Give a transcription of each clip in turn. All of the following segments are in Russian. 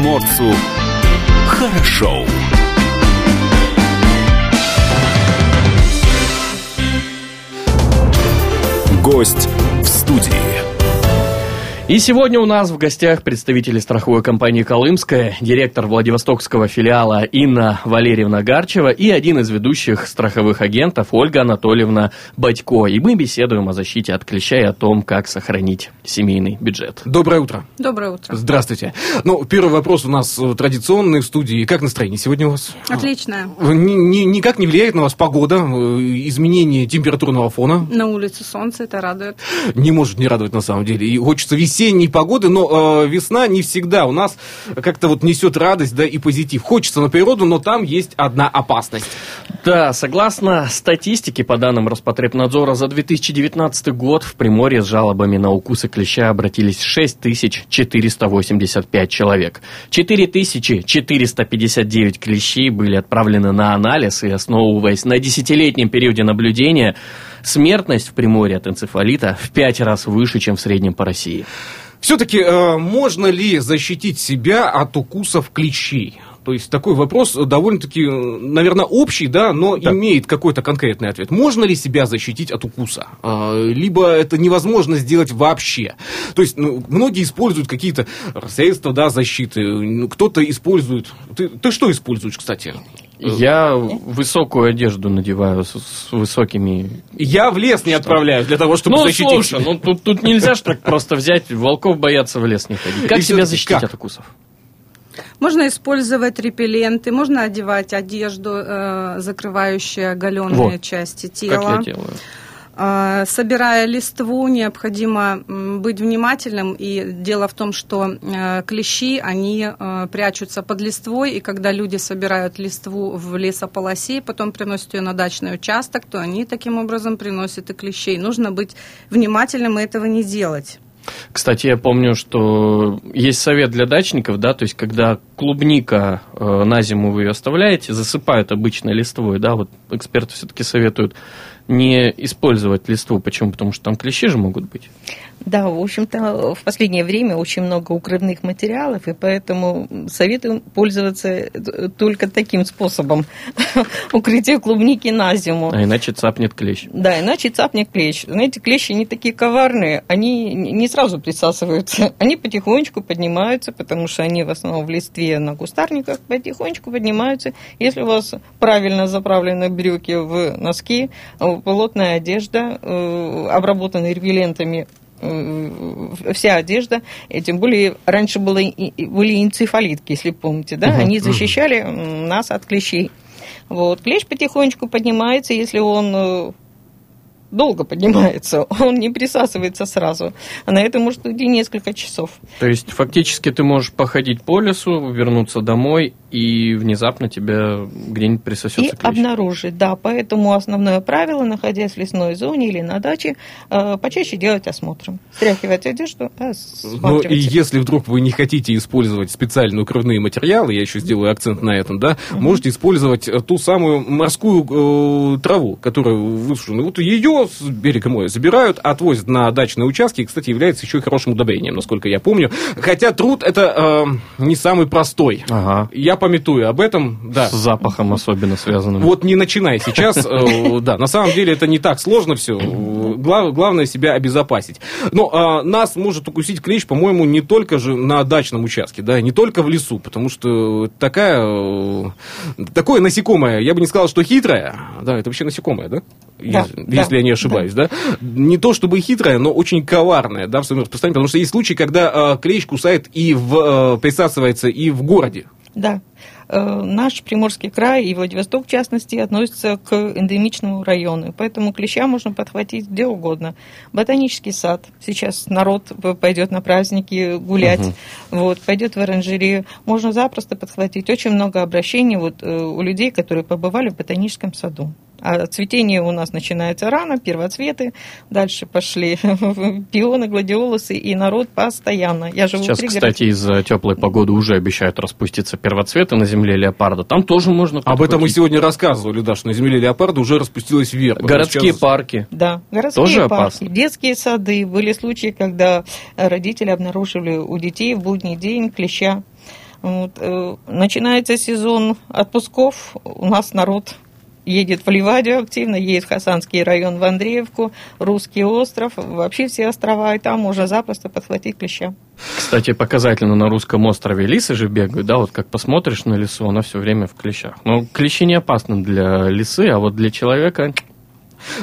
приморцу хорошо. Гость в студии. И сегодня у нас в гостях представители страховой компании «Колымская», директор Владивостокского филиала Инна Валерьевна Гарчева и один из ведущих страховых агентов Ольга Анатольевна Батько. И мы беседуем о защите от клеща и о том, как сохранить семейный бюджет. Доброе утро. Доброе утро. Здравствуйте. Ну, первый вопрос у нас традиционный в студии. Как настроение сегодня у вас? Отличное. Ни, ни, никак не влияет на вас погода, изменение температурного фона? На улице солнце, это радует. Не может не радовать на самом деле. И хочется веселья весенней погоды, но э, весна не всегда у нас как-то вот несет радость, да, и позитив. Хочется на природу, но там есть одна опасность. Да, согласно статистике, по данным Роспотребнадзора, за 2019 год в Приморье с жалобами на укусы клеща обратились 6485 человек. 4459 клещей были отправлены на анализ, и основываясь на десятилетнем периоде наблюдения, смертность в Приморье от энцефалита в пять раз выше, чем в среднем по России. Все-таки э, можно ли защитить себя от укусов клещей? То есть такой вопрос довольно-таки, наверное, общий, да, но да. имеет какой-то конкретный ответ. Можно ли себя защитить от укуса? А, либо это невозможно сделать вообще. То есть ну, многие используют какие-то средства да, защиты. Ну, кто-то использует... Ты, ты что используешь, кстати? Я высокую одежду надеваю с, с высокими... Я в лес не отправляюсь для того, чтобы ну, защитить. Слушай, ну тут, тут нельзя же так просто взять, волков бояться в лес не ходить. Как И себя защитить как? от укусов? Можно использовать репелленты, можно одевать одежду, э, закрывающую оголенные вот. части тела. Как я делаю. Э, собирая листву, необходимо быть внимательным. И дело в том, что э, клещи, они э, прячутся под листвой, и когда люди собирают листву в лесополосе, потом приносят ее на дачный участок, то они таким образом приносят и клещей. Нужно быть внимательным и этого не делать. Кстати, я помню, что есть совет для дачников, да, то есть когда клубника э, на зиму вы ее оставляете, засыпают обычно листвой, да, вот эксперты все-таки советуют не использовать листву. Почему? Потому что там клещи же могут быть. Да, в общем-то, в последнее время очень много укрывных материалов, и поэтому советую пользоваться только таким способом укрытия клубники на зиму. А иначе цапнет клещ. Да, иначе цапнет клещ. Знаете, клещи не такие коварные, они не сразу присасываются, они потихонечку поднимаются, потому что они в основном в листве на кустарниках потихонечку поднимаются. Если у вас правильно заправлены брюки в носки, плотная одежда, э, обработанная репеллентами вся одежда, и тем более раньше было, были энцефалитки, если помните, да, угу, они защищали угу. нас от клещей. Вот. Клещ потихонечку поднимается, если он э, долго поднимается, он не присасывается сразу. А на это может уйти несколько часов. То есть фактически ты можешь походить по лесу, вернуться домой, и внезапно тебя где-нибудь присосется И клещ. обнаружить, да. Поэтому основное правило, находясь в лесной зоне или на даче, э, почаще делать осмотр. Стряхивать одежду, Ну и если вдруг вы не хотите использовать специальные укрывные материалы, я еще сделаю акцент на этом, да, угу. можете использовать ту самую морскую э, траву, которая высушена. Вот ее с берега моря забирают, отвозят на дачные участки, и, кстати, является еще и хорошим удобрением, насколько я помню. Хотя труд это э, не самый простой. Ага. Я пометую об этом, да. С запахом особенно связанным. Вот не начинай сейчас, э, да, на самом деле это не так сложно все. Главное себя обезопасить. Но э, нас может укусить клещ, по-моему, не только же на дачном участке, да, не только в лесу, потому что такая, э, такое насекомое, я бы не сказал, что хитрое, да, это вообще насекомое, да? Да, если, да, если я не ошибаюсь, да. да? Не то чтобы хитрая, но очень коварная, да, в своем распространении, потому что есть случаи, когда э, клещ кусает и в, э, присасывается и в городе. Да. Э, наш Приморский край и Владивосток, в частности, относятся к эндемичному району. Поэтому клеща можно подхватить где угодно. Ботанический сад. Сейчас народ пойдет на праздники гулять, угу. вот, пойдет в оранжерею. Можно запросто подхватить. Очень много обращений вот, э, у людей, которые побывали в ботаническом саду. А цветение у нас начинается рано, первоцветы, дальше пошли пионы, гладиолусы, и народ постоянно. Я живу Сейчас, кстати, из-за теплой погоды уже обещают распуститься первоцветы на земле леопарда. Там тоже можно Об этом мы сегодня рассказывали, да, что на земле леопарда уже распустилась верба. Городские сейчас... парки. Да, городские тоже парки, опасно. детские сады. Были случаи, когда родители обнаружили у детей в будний день клеща Вот. Э, начинается сезон отпусков, у нас народ едет в Ливадию активно, едет в Хасанский район, в Андреевку, Русский остров, вообще все острова, и там можно запросто подхватить клеща. Кстати, показательно на русском острове лисы же бегают, да, вот как посмотришь на лису, она все время в клещах. Но клещи не опасны для лисы, а вот для человека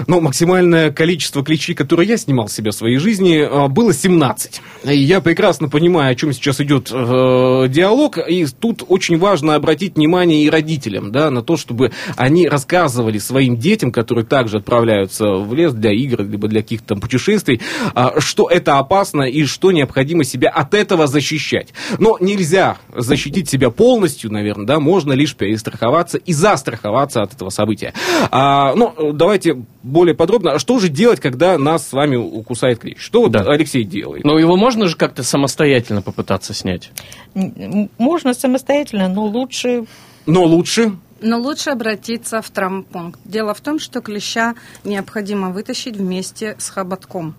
но максимальное количество клещей, которые я снимал себе в своей жизни, э, было 17. И я прекрасно понимаю, о чем сейчас идет э, диалог, и тут очень важно обратить внимание и родителям, да, на то, чтобы они рассказывали своим детям, которые также отправляются в лес для игр, либо для каких-то путешествий, э, что это опасно и что необходимо себя от этого защищать. Но нельзя защитить себя полностью, наверное, да, можно лишь перестраховаться и застраховаться от этого события. А, ну, давайте более подробно, а что же делать, когда нас с вами укусает клещ? Что вот да. Алексей делает? Ну, его можно же как-то самостоятельно попытаться снять? Можно самостоятельно, но лучше... Но лучше? Но лучше обратиться в травмпункт. Дело в том, что клеща необходимо вытащить вместе с хоботком,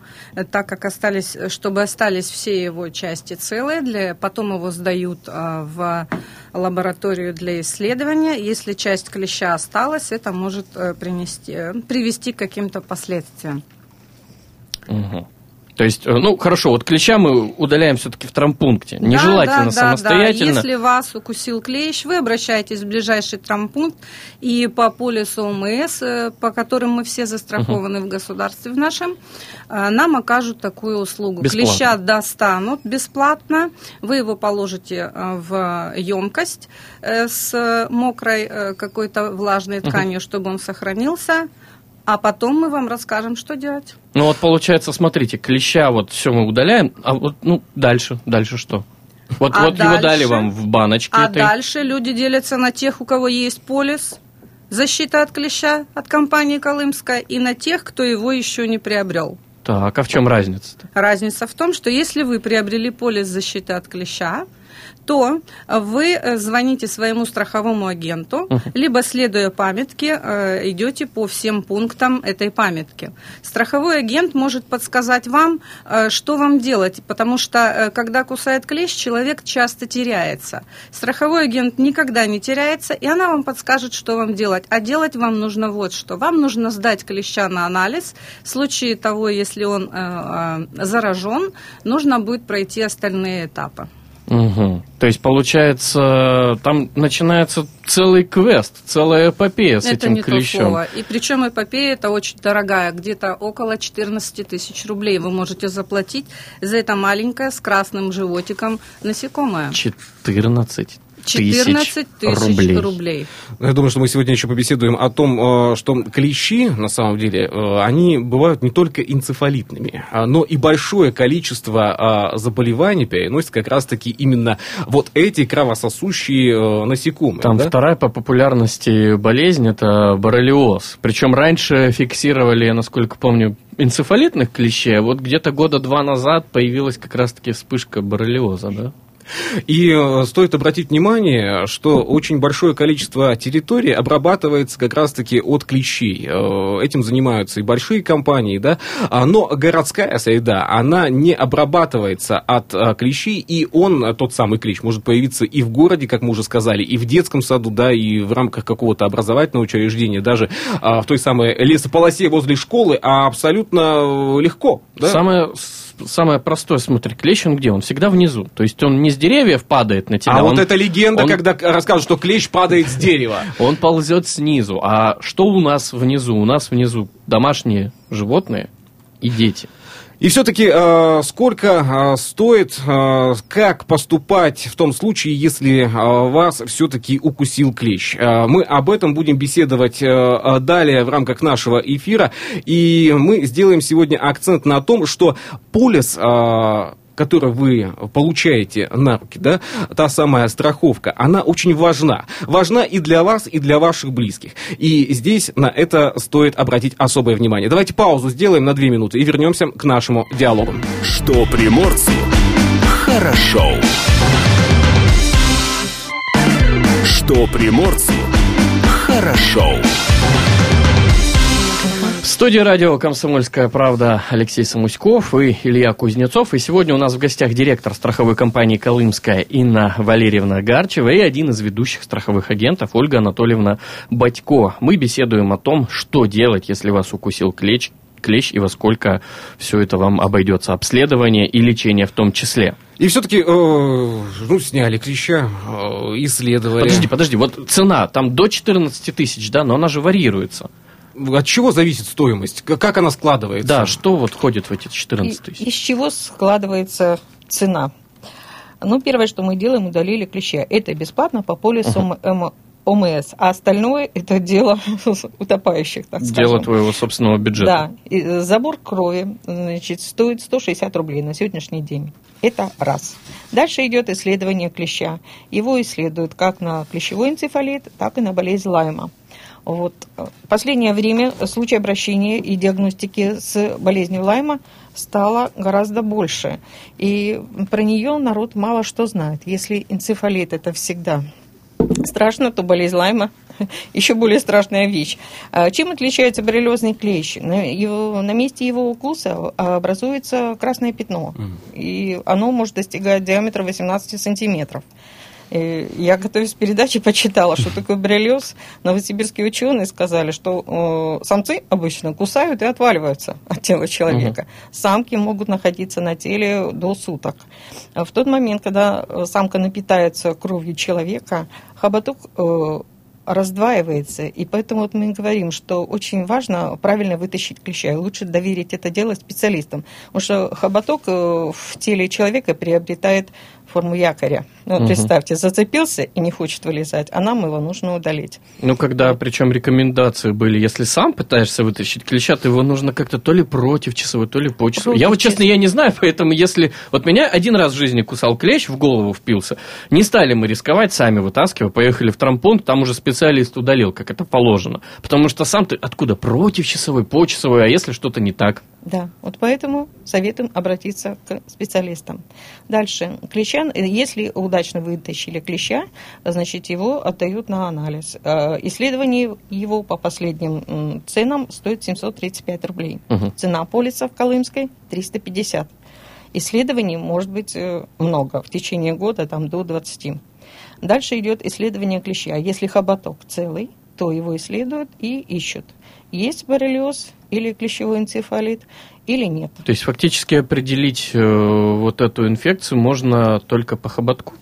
так как остались, чтобы остались все его части целые, для, потом его сдают а, в лабораторию для исследования. Если часть клеща осталась, это может принести, привести к каким-то последствиям. Угу. То есть, э, ну, хорошо, вот клеща мы удаляем все-таки в травмпункте. Нежелательно да, да, самостоятельно. Да, да. Если вас укусил клещ, вы обращаетесь в ближайший травмпункт, и по полису ОМС, э, по которым мы все застрахованы uh-huh. в государстве в нашем, э, нам окажут такую услугу. Бесплатно. Клеща достанут бесплатно, вы его положите в емкость с мокрой какой-то влажной тканью, uh-huh. чтобы он сохранился а потом мы вам расскажем, что делать. Ну вот получается, смотрите, клеща вот все мы удаляем, а вот ну дальше, дальше что? Вот, а вот дальше, его дали вам в баночке. А этой. дальше люди делятся на тех, у кого есть полис, защита от клеща от компании Колымская, и на тех, кто его еще не приобрел. Так, а в чем разница-то? Разница в том, что если вы приобрели полис защиты от клеща, то вы э, звоните своему страховому агенту, либо, следуя памятке, э, идете по всем пунктам этой памятки. Страховой агент может подсказать вам, э, что вам делать, потому что, когда кусает клещ, человек часто теряется. Страховой агент никогда не теряется, и она вам подскажет, что вам делать. А делать вам нужно вот что. Вам нужно сдать клеща на анализ. В случае того, если он заражен, нужно будет пройти остальные этапы. Угу. То есть, получается, там начинается целый квест, целая эпопея с это этим не клещом. Толково. И причем эпопея это очень дорогая, где-то около 14 тысяч рублей вы можете заплатить за это маленькое с красным животиком насекомое. 14 14 тысяч рублей. рублей. Я думаю, что мы сегодня еще побеседуем о том, э, что клещи, на самом деле, э, они бывают не только энцефалитными, а, но и большое количество а, заболеваний переносят как раз-таки именно вот эти кровососущие э, насекомые. Там да? вторая по популярности болезнь – это боррелиоз. Причем раньше фиксировали, насколько помню, энцефалитных клещей, а вот где-то года два назад появилась как раз-таки вспышка боррелиоза, да? И э, стоит обратить внимание, что очень большое количество территорий обрабатывается как раз-таки от клещей. Э, этим занимаются и большие компании, да, но городская среда, она не обрабатывается от э, клещей, и он, тот самый клещ, может появиться и в городе, как мы уже сказали, и в детском саду, да, и в рамках какого-то образовательного учреждения, даже в той самой лесополосе возле школы, а абсолютно легко. Да? Самое самое простое, смотри, клещ он где? Он всегда внизу. То есть он не с деревьев падает на тебя. А он, вот эта легенда, он, когда рассказывают, что клещ падает с дерева. Он ползет снизу. А что у нас внизу? У нас внизу домашние животные и дети. И все-таки э, сколько э, стоит, э, как поступать в том случае, если вас все-таки укусил клещ? Мы об этом будем беседовать далее в рамках нашего эфира. И мы сделаем сегодня акцент на том, что полис... Которую вы получаете на руки, да, та самая страховка, она очень важна. Важна и для вас, и для ваших близких. И здесь на это стоит обратить особое внимание. Давайте паузу сделаем на две минуты и вернемся к нашему диалогу. Что приморцу хорошо. Что приморцу хорошо. Студии радио «Комсомольская правда» Алексей Самуськов и Илья Кузнецов. И сегодня у нас в гостях директор страховой компании «Колымская» Инна Валерьевна Гарчева и один из ведущих страховых агентов Ольга Анатольевна Батько. Мы беседуем о том, что делать, если вас укусил клещ, клещ и во сколько все это вам обойдется обследование и лечение в том числе. И все-таки, э, ну, сняли клеща, э, исследовали. Подожди, подожди, вот цена там до 14 тысяч, да, но она же варьируется. От чего зависит стоимость? Как она складывается? Да, что вот входит в эти 14 И- тысяч? из чего складывается цена? Ну, первое, что мы делаем, удалили клеща. Это бесплатно по полису М- ОМС, а остальное это дело утопающих, так скажем. Дело твоего собственного бюджета. Да, и, э, забор крови значит, стоит 160 рублей на сегодняшний день. Это раз. Дальше идет исследование клеща. Его исследуют как на клещевой энцефалит, так и на болезнь Лайма. Вот. В последнее время случаи обращения и диагностики с болезнью Лайма стало гораздо больше. И про нее народ мало что знает. Если энцефалит это всегда страшно, то болезнь Лайма еще более страшная вещь. А Чем отличается боррелиозный клещ? На, его- на месте его укуса образуется красное пятно, и оно может достигать диаметра 18 сантиметров. Я, готовясь к передаче, почитала, что такое боррелиоз. Новосибирские ученые сказали, что э, самцы обычно кусают и отваливаются от тела человека. Самки могут находиться на теле до суток. А В тот момент, когда э, самка напитается кровью человека, хоботок э, раздваивается. И поэтому вот мы говорим, что очень важно правильно вытащить клеща. И лучше доверить это дело специалистам. Потому что хоботок в теле человека приобретает форму якоря. Ну, вот Мгм. представьте, зацепился и не хочет вылезать, а нам его нужно удалить. Ну, когда, причем рекомендации были, если сам пытаешься вытащить клеща, то его нужно как-то то ли против часовой, то ли по часовой. Против Я вот, честно, я не знаю, поэтому если... Вот меня один раз в жизни кусал клещ, в голову впился. Не стали мы рисковать, сами вытаскивая, поехали в трампункт, там уже специалист удалил, как это положено. Потому что сам ты откуда? Против часовой, по часовой, а если что-то не так? Да, вот поэтому советуем обратиться к специалистам. Дальше. Клеща, э, если удачно вытащили клеща, значит, его отдают на анализ. Э, Исследование его по последним ценам стоит 735 рублей. Мгм. Цена полиса в Колымской 350. Исследований может быть э, много, в течение года там до 20. Дальше идет исследование клеща. Если хоботок целый, то его исследуют и ищут, есть боррелиоз или клещевой энцефалит или нет. То есть фактически определить э, вот эту инфекцию можно только по хоботку?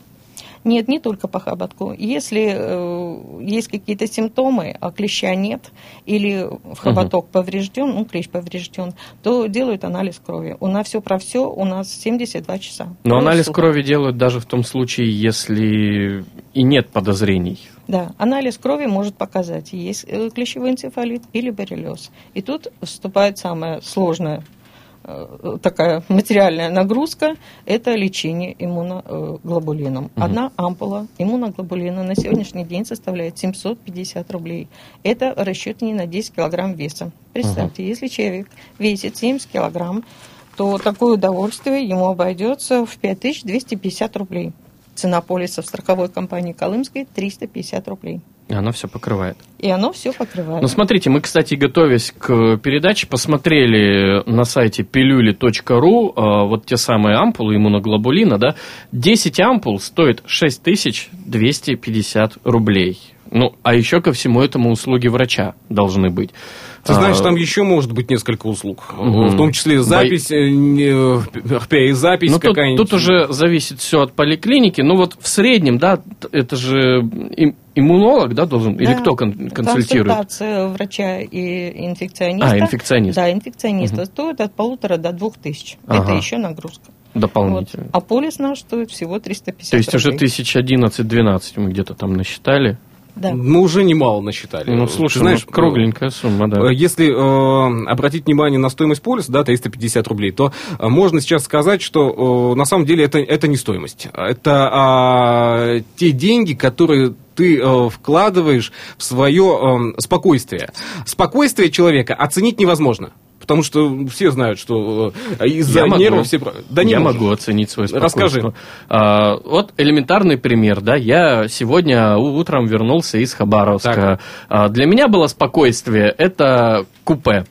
Нет, не только по хоботку. Если э, есть какие-то симптомы, а клеща нет, или в хоботок поврежден, ну, клещ поврежден, то делают анализ крови. У нас все про все, у нас 72 часа. Но анализ суток. крови делают даже в том случае, если и нет подозрений. Да, анализ крови может показать, есть э, клещевой энцефалит или боррелиоз. И тут вступает самая сложная э, такая материальная нагрузка – это лечение иммуноглобулином. Одна ампула иммуноглобулина на сегодняшний день составляет 750 рублей. Это расчет не на 10 килограмм веса. Представьте, если человек весит 70 килограмм, то такое удовольствие ему обойдется в 5250 рублей. Цена полиса в страховой компании Колымской 350 рублей. И она все покрывает. И оно все покрывает. Ну, смотрите, мы, кстати, готовясь к передаче, посмотрели на сайте пилюли.ру э, вот те самые ампулы иммуноглобулина, да, 10 ампул стоит 6250 рублей. Ну, а еще ко всему этому услуги врача должны быть. Ты знаешь, А, там еще может быть несколько услуг. Мгм. В том числе запись, э, не, РПИ-запись Ну, тут, какая-нибудь. тут уже зависит все от поликлиники. Ну, вот в среднем, да, это же иммунолог, да, должен, или Да, кто кон- консультирует? Консультация врача и инфекциониста. А, инфекционист. Да, инфекциониста стоит от полутора до двух тысяч. Ага. Это еще нагрузка. Вот. Дополнительно. А полис наш стоит всего 350 То есть уже рублей. тысяч одиннадцать-двенадцать мы где-то там насчитали. Да. Мы уже немало насчитали. Ну, Ты слушай, знаешь, ну, кругленькая сумма, да. Э, Если э, обратить внимание на стоимость полиса, да, 350 рублей, то э, можно сейчас сказать, что э, на самом деле это, это не стоимость. Это а, те деньги, которые ты э, вкладываешь в свое э, спокойствие. Спокойствие человека оценить невозможно. Потому что все знают, что э, из-за Я могу. нервов все... Да не я можешь. могу оценить Расскажи. спокойствие. А, вот элементарный пример, да, я сегодня утром вернулся из Хабаровска. Так. А, для меня было спокойствие, это купе.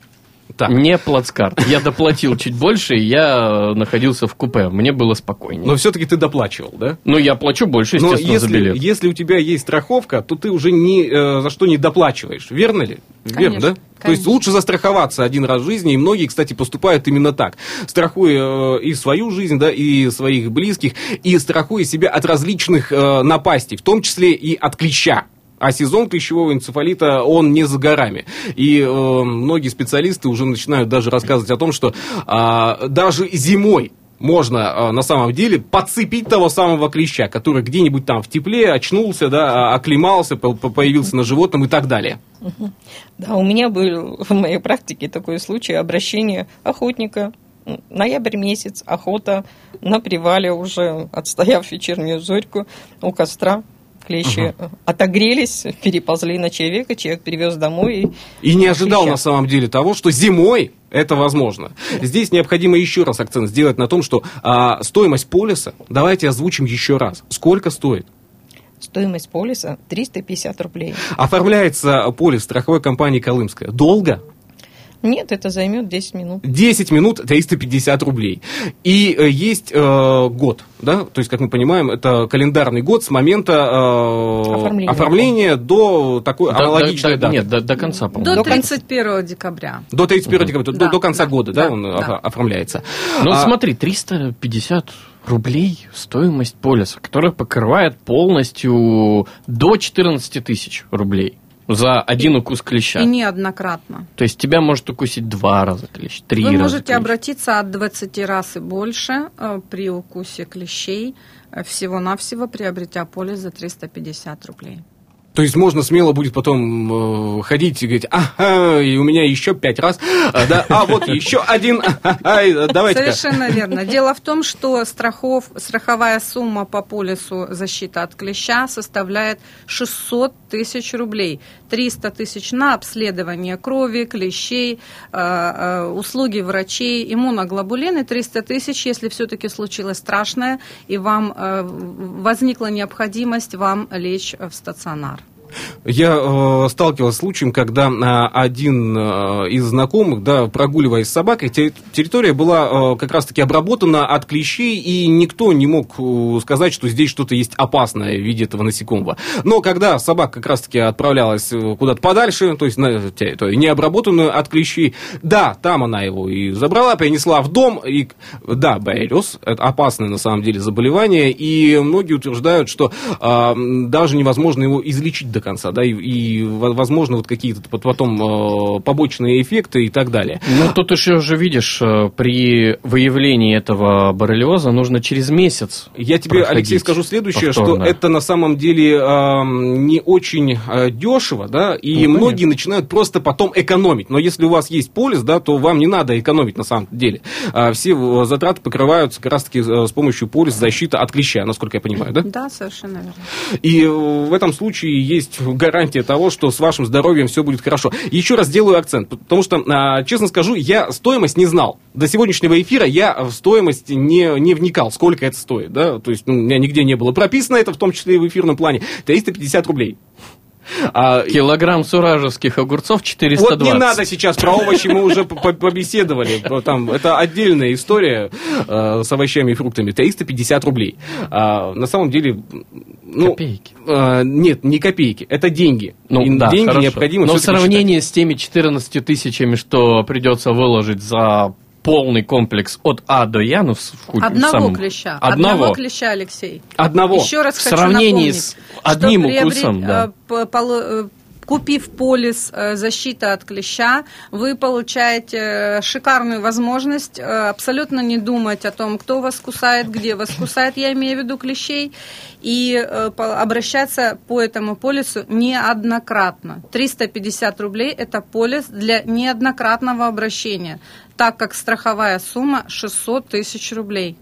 Так. Не плацкарт. Я доплатил чуть больше, и я находился в купе. Мне было спокойнее. Но все-таки ты доплачивал, да? Ну, я плачу больше, Но естественно, за если, билет. если у тебя есть страховка, то ты уже ни э, за что не доплачиваешь. Верно ли? Верно, Конечно, да? То есть конечно. лучше застраховаться один раз в жизни, и многие, кстати, поступают именно так. Страхуя э, и свою жизнь, да, и своих близких, и страхуя себя от различных э, напастей, в том числе и от клеща. А сезон клещевого энцефалита, он не за горами. И э, многие специалисты уже начинают даже рассказывать о том, что а, даже зимой можно а, на самом деле подцепить того самого клеща, который где-нибудь там в тепле очнулся, да, а- оклемался, по- по- появился на животном и так далее. Да, у меня был в моей практике такой случай обращения охотника. Ноябрь месяц, охота на привале уже, отстояв вечернюю зорьку у костра. Клещи отогрелись, переползли на человека, человек привез домой. И не ожидал Клеща. на самом деле того, что зимой это возможно. Здесь необходимо еще раз акцент сделать на том, что а, стоимость полиса, давайте озвучим еще раз. Сколько стоит? Стоимость полиса 350 рублей. Оформляется полис страховой компании «Колымская». Долго? Нет, это займет 10 минут. 10 минут 350 рублей. И э, есть э, год, да, то есть, как мы понимаем, это календарный год с момента э, Оформления. оформления до такой Да, аналогичной да, даты. Нет, до, до конца, по-моему. До До конца. 31 декабря. До 31 декабря, до, Да, до конца да, года, да, да, он да. оф- оформляется. Ну, А, смотри, 350 рублей стоимость полиса, которая покрывает полностью до 14 тысяч рублей за один укус клеща. И неоднократно. То есть тебя может укусить два раза клещ, три Вы раза можете клещ. обратиться от 20 раз и больше э, при укусе клещей, э, всего-навсего приобретя полис за 350 рублей. То есть можно смело будет потом э, ходить и говорить, ага, и у меня еще пять раз, а, да, а вот еще один, давайте Совершенно верно. Дело в том, что страхов, страховая сумма по полису защита от клеща составляет 600 тысяч рублей. 300 тысяч на обследование крови, клещей, э, услуги врачей, иммуноглобулины, 300 тысяч, если все-таки случилось страшное, и вам э, возникла необходимость вам лечь в стационар. Я э, сталкивался с случаем, когда э, один э, из знакомых, да, прогуливаясь с собакой, те- территория была э, как раз-таки обработана от клещей, и никто не мог э, сказать, что здесь что-то есть опасное в виде этого насекомого. Но когда собака как раз-таки отправлялась э, куда-то подальше, то есть на территорию необработанную от клещей, да, там она его и забрала, принесла в дом, и да, боррелиоз, это опасное на самом деле заболевание, и многие утверждают, что м, даже невозможно его излечить до конца, да, и, и, во- возможно вот какие-то пот- потом э, побочные эффекты и так далее. Ну, тут еще уже видишь, э, при выявлении этого боррелиоза нужно через месяц. Я тебе, Алексей, скажу следующее, повторно. что это на самом деле ам, не очень э, дешево, да, и Ну, многие начинают просто потом экономить. Но если у вас есть полис, да, то вам не надо экономить на самом деле. А, все э, затраты покрываются как раз-таки э, с помощью полиса защиты от клеща, насколько я понимаю, да? Да, совершенно верно. И э, в этом случае есть гарантия того, что с вашим здоровьем все будет хорошо. Еще раз делаю акцент, потому что, а, честно скажу, я стоимость не знал. До сегодняшнего эфира я в стоимость не, не вникал, сколько это стоит. Да? То есть ну, у меня нигде не было прописано это, в том числе и в эфирном плане. 350 рублей. А, Килограмм суражевских огурцов 420. вот не надо сейчас про овощи, мы уже по- по- побеседовали. Там, это отдельная история э, с овощами и фруктами. 350 рублей. А, на самом деле... Ну, Копейки. э, нет, не копейки, это деньги. Ну, И да, деньги хорошо. необходимо Но в сравнении с теми 14 тысячами, что придется выложить за полный комплекс от А до Я, ну, в Одного самом- клеща. Одного. клеща, Алексей. Одного. Еще раз В хочу сравнении с одним приобрет- укусом, да. Купив полис э, защиты от клеща, вы получаете э, шикарную возможность э, абсолютно не думать о том, кто вас кусает, где вас кусает, я имею в виду клещей, и обращаться по этому полису неоднократно. 350 рублей – это полис для неоднократного обращения, так как страховая сумма 600 тысяч рублей.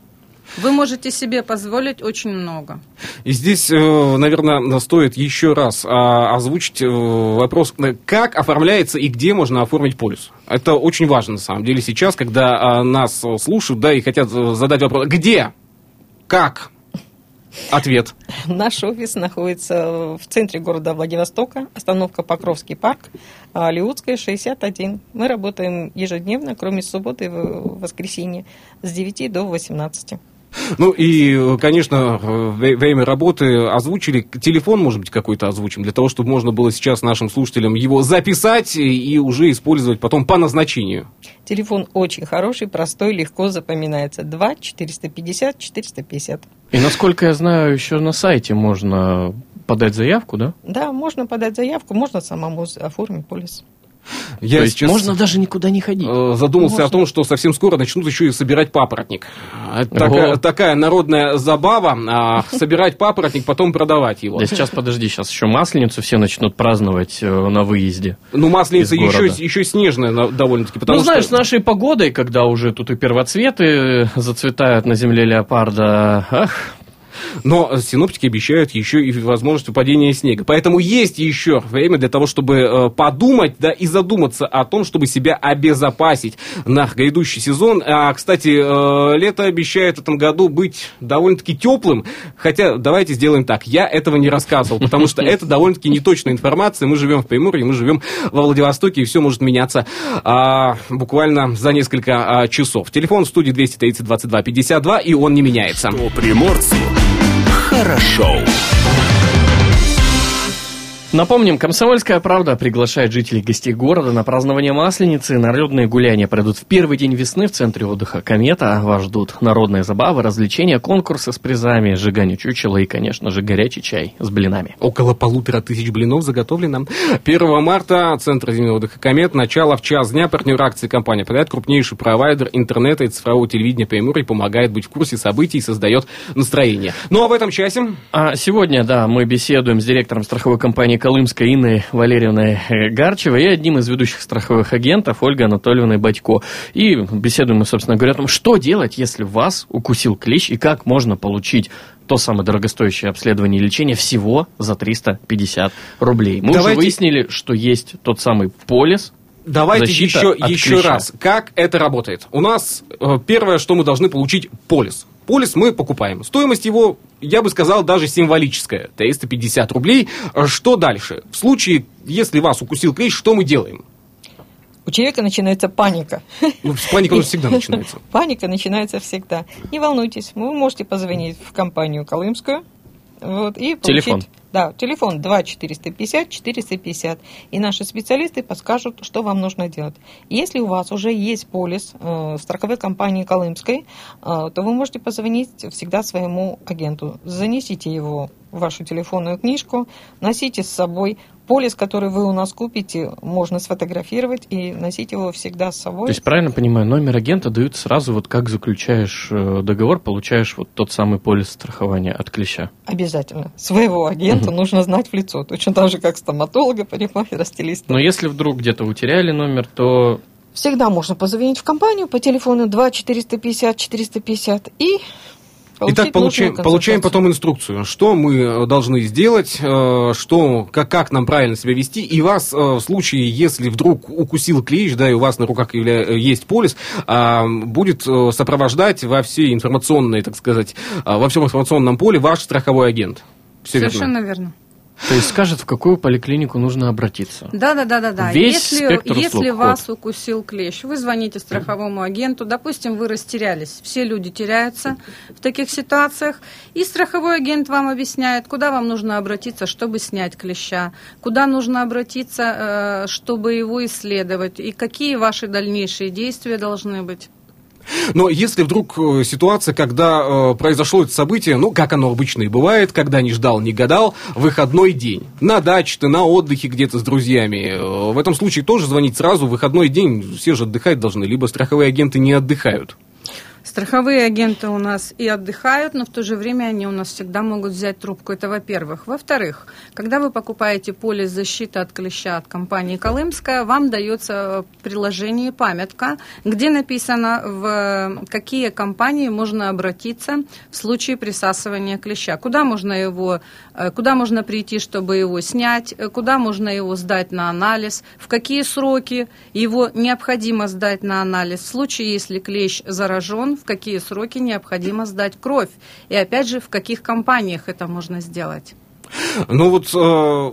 Вы можете себе позволить очень много. И здесь, э, наверное, стоит еще раз а, озвучить э, вопрос, э, как оформляется и где можно оформить полис. Это очень важно, на самом деле, сейчас, когда а, нас слушают, да, и хотят задать вопрос, где, как, Ответ. Наш офис находится в центре города Владивостока, остановка Покровский парк, а, Леутская, 61. Мы работаем ежедневно, кроме субботы и воскресенья, с 9 до 18. Ну и, конечно, время работы озвучили. Телефон, может быть, какой-то озвучим, для того, чтобы можно было сейчас нашим слушателям его записать и уже использовать потом по назначению. Телефон очень хороший, простой, легко запоминается. 2 450 450. И, насколько я знаю, еще на сайте можно подать заявку, да? Да, можно подать заявку, можно самому оформить полис. Я То есть сейчас можно даже никуда не ходить. Э, задумался можно. о том, что совсем скоро начнут еще и собирать папоротник. такая, такая народная забава, а, собирать папоротник, потом продавать его. Да сейчас, подожди, сейчас еще Масленицу все начнут праздновать э, на выезде. Ну, Масленица еще, еще снежная довольно-таки. Ну, знаешь, с нашей погодой, когда уже тут и первоцветы зацветают на земле леопарда, ах, но синоптики обещают еще и возможность выпадения снега. Поэтому есть еще время для того, чтобы э, подумать да, и задуматься о том, чтобы себя обезопасить на грядущий сезон. А, кстати, э, лето обещает в этом году быть довольно-таки теплым. Хотя давайте сделаем так. Я этого не рассказывал, потому что это довольно-таки неточная информация. Мы живем в Приморье, мы живем во Владивостоке, и все может меняться а, буквально за несколько а, часов. Телефон в студии 230 22 52, и он не меняется. Что приморцу хорошо. Напомним, «Комсомольская правда» приглашает жителей гостей города на празднование Масленицы. Народные гуляния пройдут в первый день весны в центре отдыха «Комета». Вас ждут народные забавы, развлечения, конкурсы с призами, сжигание чучела и, конечно же, горячий чай с блинами. Около полутора тысяч блинов заготовлено. 1 марта Центр зимнего отдыха «Комет». Начало в час дня. Партнер акции компания «Проект» крупнейший провайдер интернета и цифрового телевидения Приморья помогает быть в курсе событий и создает настроение. Ну а в этом часе... А сегодня, да, мы беседуем с директором страховой компании Колымской Инной Валерьевной э, Гарчевой и одним из ведущих страховых агентов Ольгой Анатольевной Батько. И беседуем мы, собственно говоря, о том, что делать, если вас укусил клещ и как можно получить то самое дорогостоящее обследование и лечение всего за 350 рублей. Мы Давайте... уже выяснили, что есть тот самый полис, Давайте еще, еще раз, как это работает. У нас э, первое, что мы должны получить, полис. Полис мы покупаем. Стоимость его, я бы сказал, даже символическая. 350 рублей. Что дальше? В случае, если вас укусил клещ, что мы делаем? У человека начинается паника. Ну, с паникой всегда начинается. Паника начинается всегда. Не волнуйтесь, вы можете позвонить в компанию Колымскую вот, и получить... Телефон. Да, телефон 2 450 450. И наши специалисты подскажут, что вам нужно делать. Если у вас уже есть полис э, страховой компании Колымской, э, то вы можете позвонить всегда своему агенту. Занесите его в вашу телефонную книжку, носите с собой. Полис, который вы у нас купите, можно сфотографировать и носить его всегда с собой. То есть, правильно понимаю, номер агента дают сразу, вот как заключаешь э, договор, получаешь вот тот самый полис страхования от клеща? Обязательно. Своего агента угу. нужно знать в лицо. Точно так же, как стоматолога, парикмахера, стилиста. Но если вдруг где-то утеряли номер, то Всегда можно позвонить в компанию по телефону 2 450 450 и Итак, получаем, получаем потом инструкцию, что мы э, должны сделать, э, что, как, как нам правильно себя вести. И вас э, в случае, если вдруг укусил клещ, да, и у вас на руках есть полис, а, будет сопровождать во всей информационной, так сказать, во всем информационном поле ваш страховой агент. Все Совершенно верно. верно. То есть скажет, в какую поликлинику нужно обратиться. Да, да, да, да, да. Весь если если вас укусил клещ, вы звоните страховому агенту. Допустим, вы растерялись. Все люди теряются в таких ситуациях. И страховой агент вам объясняет, куда вам нужно обратиться, чтобы снять клеща, куда нужно обратиться, э, чтобы его исследовать, и какие ваши дальнейшие действия должны быть. Но если вдруг э, ситуация, когда э, произошло это событие, ну, как оно обычно и бывает, когда не ждал, не гадал, выходной день, на даче ты, на отдыхе где-то с друзьями, э, в этом случае тоже звонить сразу, выходной день, все же отдыхать должны, либо страховые агенты не отдыхают. Страховые агенты у нас и отдыхают, но в то же время они у нас всегда могут взять трубку. Это во-первых. Во-вторых, когда вы покупаете полис защиты от клеща от компании Колымская, вам дается приложение памятка, где написано, в какие компании можно обратиться в случае присасывания клеща. Куда можно его, э, куда можно прийти, чтобы его снять, э, куда можно его сдать на анализ, в какие сроки его необходимо сдать на анализ. В случае, если клещ заражен, в какие сроки необходимо сдать кровь. И опять же, в каких компаниях это можно сделать. Ну вот э,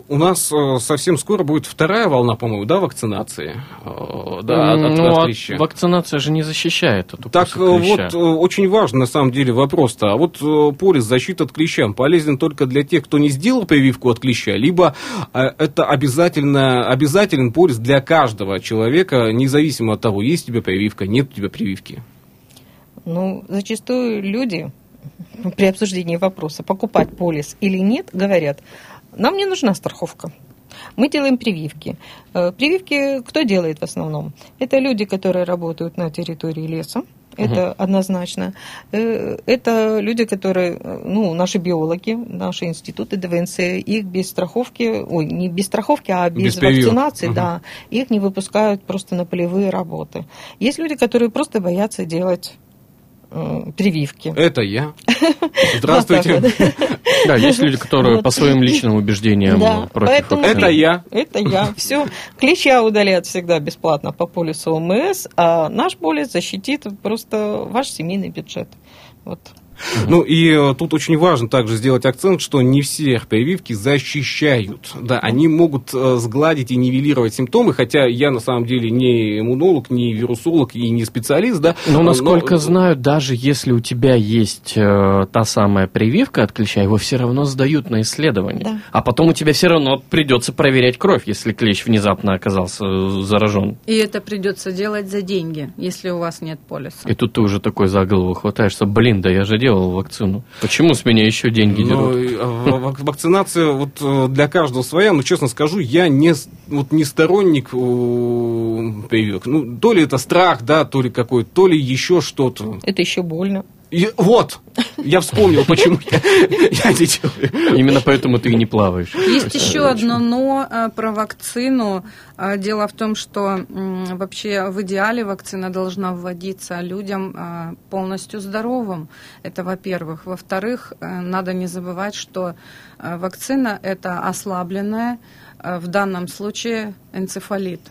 у нас э, совсем скоро будет вторая волна, по-моему, да, вакцинации? Э, да, от, от, ну, от а клеща. вакцинация же не защищает от Так укуса э, клеща. вот э, очень важно на самом деле вопрос-то. А вот э, полис защиты от клеща полезен только для тех, кто не сделал прививку от клеща, либо э, это обязательно, обязателен полис для каждого человека, независимо от того, есть у тебя прививка, нет у тебя прививки. Ну, зачастую люди при обсуждении вопроса, покупать полис или нет, говорят, нам не нужна страховка. Мы делаем прививки. Э, Прививки кто делает в основном? Это люди, которые работают на территории леса, это однозначно. Э, Это люди, которые, э, ну, наши биологи, наши институты ДВНЦ, их без страховки, ой, не без страховки, а без, Без вакцинации, Мгм. да, их не выпускают просто на полевые работы. Есть люди, которые просто боятся делать прививки. Это я. Здравствуйте. Да, есть люди, которые по своим личным убеждениям против. Это я. Это я. Все. Клеща удалят всегда бесплатно по полису ОМС, а наш полис защитит просто ваш семейный бюджет. Вот. Ну и э, тут очень важно также сделать акцент, что не все прививки защищают. Да, они могут э, сгладить и нивелировать симптомы, хотя я на самом деле не иммунолог, не вирусолог и не специалист, да. Но, насколько Но- знаю, даже если у тебя есть э, та самая прививка от клеща, его все равно сдают на исследование. Да. А потом у тебя все равно придется проверять кровь, если клещ внезапно оказался э, заражен. И это придется делать за деньги, если у вас нет полиса. И тут ты уже такой за голову хватаешься, блин, да я же делал вакцину. Почему с меня еще деньги Ну, дерут? вак- вакцинация вот э, для каждого своя, но честно скажу, я не, вот, не сторонник прививок. Ну, то ли это страх, да, то ли какой, то ли еще что-то. Это еще больно. И вот, я вспомнил, почему я, я не делаю. Именно поэтому ты и не плаваешь. Есть еще одно но э, про вакцину. Э, Дело в том, что вообще в идеале вакцина должна вводиться людям э, полностью здоровым. Это во-первых. Во-вторых, э, надо не забывать, что э, вакцина это ослабленная, в данном случае энцефалит.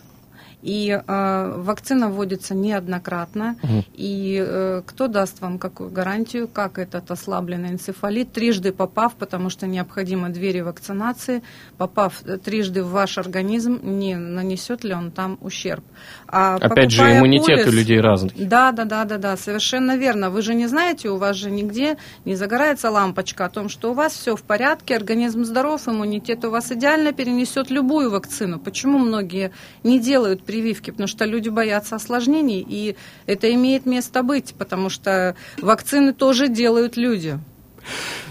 И э, вакцина вводится неоднократно. И э, кто даст вам какую гарантию, как этот ослабленный энцефалит, трижды попав, потому что необходимо две ревакцинации, попав э, трижды в ваш организм, не нанесет ли он там ущерб. А Опять же, иммунитет у полис- людей разный. да, да, да, да, да, совершенно верно. Вы же не знаете, у вас же нигде не загорается лампочка о том, что у вас все в порядке, организм здоров, иммунитет у вас идеально перенесет любую вакцину. Почему многие не делают прививки? Потому что люди боятся осложнений, и это имеет место быть, потому что вакцины тоже делают люди.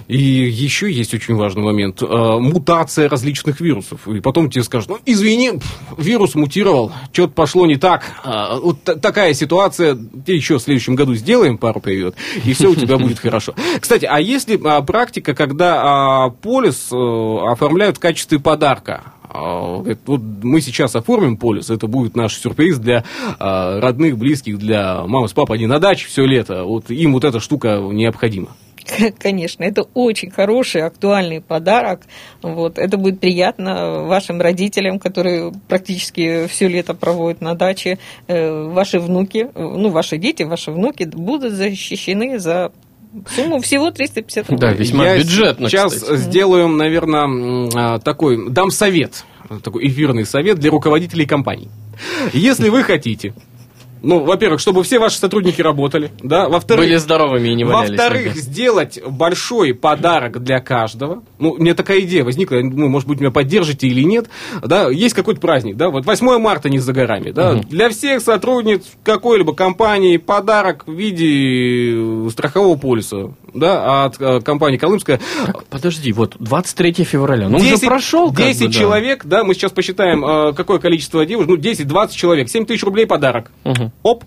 И еще есть очень важный момент. э, Мутация различных вирусов. И потом тебе скажут, ну, извини, вирус мутировал, что-то пошло не так. А, Вот та- такая ситуация, тебе еще в следующем году сделаем пару прививок, и все у тебя будет хорошо. Кстати, а есть ли а, практика, когда а, полис э, оформляют в качестве подарка? А, говорит, Вот мы сейчас оформим полис, это будет наш сюрприз для а, родных, близких, для мамы с папой, они на даче все лето. Вот им вот эта штука необходима. Конечно, это очень хороший, актуальный подарок. Вот. Это будет приятно вашим родителям, которые практически все лето проводят на даче. Э, Ваши внуки, ну, ваши дети, ваши внуки будут защищены за сумму всего 350 рублей. Да, весьма Я бюджетно, Сейчас кстати. сделаем, наверное, такой, дам совет, такой эфирный совет для руководителей компаний. Если вы хотите, ну, во-первых, чтобы все ваши сотрудники работали, да, Были во-вторых, здоровыми и не валялись. во-вторых, сделать большой подарок для каждого. Ну, мне такая идея возникла, ну, может быть, меня поддержите или нет. Да, есть какой-то праздник, да, вот 8 марта не за горами, да. Мгм. Для всех сотрудниц какой-либо компании подарок в виде страхового полиса, да, от э, компании Колымская. Так, подожди, вот 23 февраля. Ну, уже 10 прошел как 10 бы, да. человек, да, мы сейчас посчитаем, э, какое количество девушек, ну, 10-20 человек, 7 тысяч рублей подарок. Мгм. Оп,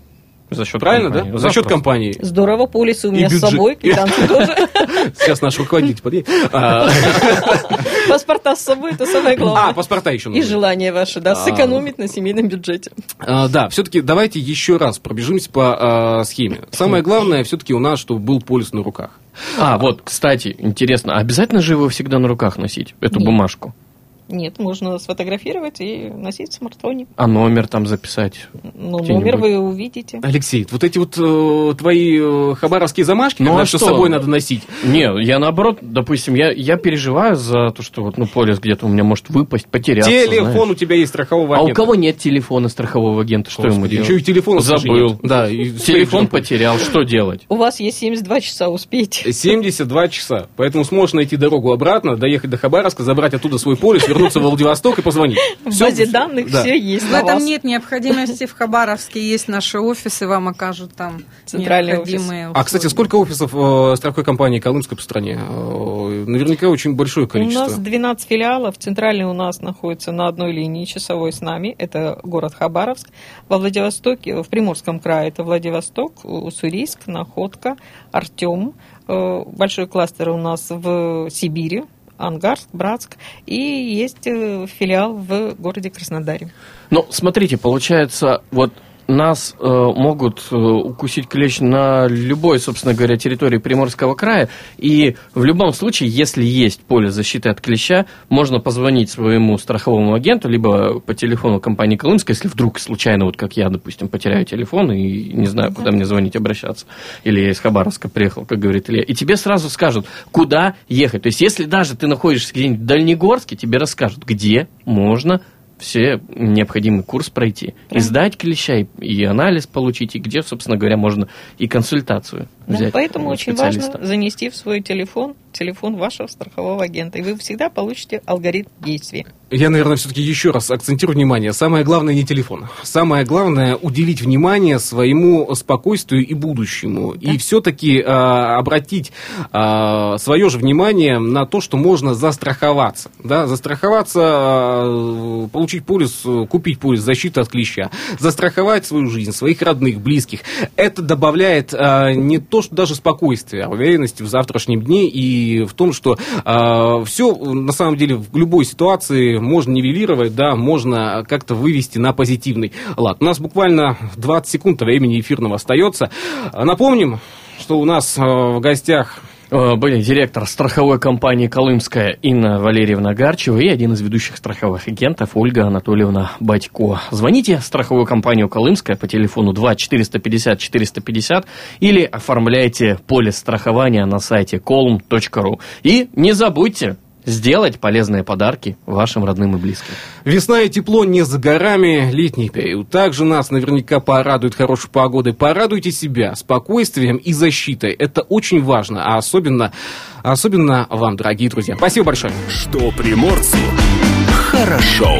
За счет правильно, компании. да? За счет компании. Здорово, полисы у И меня с собой, квитанции тоже. Сейчас наш руководитель подъедет. А, Паспорта с собой, это самое А, главное. паспорта еще И нужны. желание ваше, да, А. сэкономить на семейном бюджете. А, Да, все-таки давайте еще раз пробежимся по а, схеме. Самое главное все-таки у нас, чтобы был полис на руках. А, вот, кстати, интересно, а обязательно же его всегда на руках носить, эту бумажку? Нет, можно сфотографировать и носить в смартфоне. А номер там записать? Ну, номер вы увидите. Алексей, вот эти вот э, твои э, хабаровские замашки, Ну, когда а что с собой надо носить. Не, я наоборот, допустим, я, я переживаю за то, что вот, ну, полис где-то у меня может выпасть, потеряться. Телефон знаешь. у тебя есть страхового А у агента. кого нет телефона страхового агента, что ему делать? Еще и телефон Забыл. Да, и Телефон потерял, что делать? У вас есть 72 часа успеть. 72 часа. Поэтому сможешь найти дорогу обратно, доехать до Хабаровска, забрать оттуда свой полис, вернуться в Владивосток и позвонить. В базе данных да. все есть В этом нет необходимости. В Хабаровске есть наши офисы, вам окажут там необходимые А, кстати, сколько офисов э, страховой компании Колымской по стране? Э, наверняка очень большое У количество. нас 12 филиалов. Центральный у нас находится на одной линии часовой с нами. Это город Хабаровск. Во Владивостоке, в Приморском крае, это Владивосток, Уссурийск, Находка, Артем. Э, Большой кластер у нас в Сибири. Ангарск, Братск. И есть э, филиал в городе Краснодаре. Ну, смотрите, получается, вот нас э, могут э, укусить клещ на любой, собственно говоря, территории Приморского края. И в любом случае, если есть поле защиты от клеща, можно позвонить своему страховому агенту, либо по телефону компании Колымская, если вдруг случайно, вот как я, допустим, потеряю телефон и не знаю, куда мне звонить, обращаться. Или я из Хабаровска приехал, как говорит Илья. И тебе сразу скажут, куда ехать. То есть, если даже ты находишься где-нибудь в Дальнегорске, тебе расскажут, где можно все необходимый курс пройти. И сдать клеща, и, и анализ получить, и где, собственно говоря, можно и консультацию Да, взять. поэтому у очень важно занести в свой телефон телефон вашего страхового агента, и вы всегда получите алгоритм действия. Я, наверное, все-таки еще раз акцентирую внимание. Самое главное не телефон. Самое главное уделить внимание своему спокойствию и будущему. И все-таки обратить свое же внимание на то, что можно застраховаться. Да? Застраховаться, а, получить полис, э, купить полис защиты от клеща. Застраховать свою жизнь, своих родных, близких. Это добавляет а, не то, что даже спокойствие, а уверенности в завтрашнем дне и в том, что все на самом деле в любой ситуации можно нивелировать, да, можно как-то вывести на позитивный лад. У нас буквально 20 секунд времени эфирного остается. Напомним, что у нас э, в гостях Э, Были директор страховой компании «Колымская» Инна Валерьевна Гарчева и один из ведущих страховых агентов Ольга Анатольевна Батько. Звоните в страховую компанию «Колымская» по телефону 2 450 450 или оформляйте полис страхования на сайте colum.ru. И не забудьте сделать полезные подарки вашим родным и близким. Весна и тепло не за горами, летний период. Также нас наверняка порадует хорошей погодой. Порадуйте себя спокойствием и защитой. Это очень важно, а особенно, особенно вам, дорогие друзья. Спасибо большое. Что приморцу хорошо.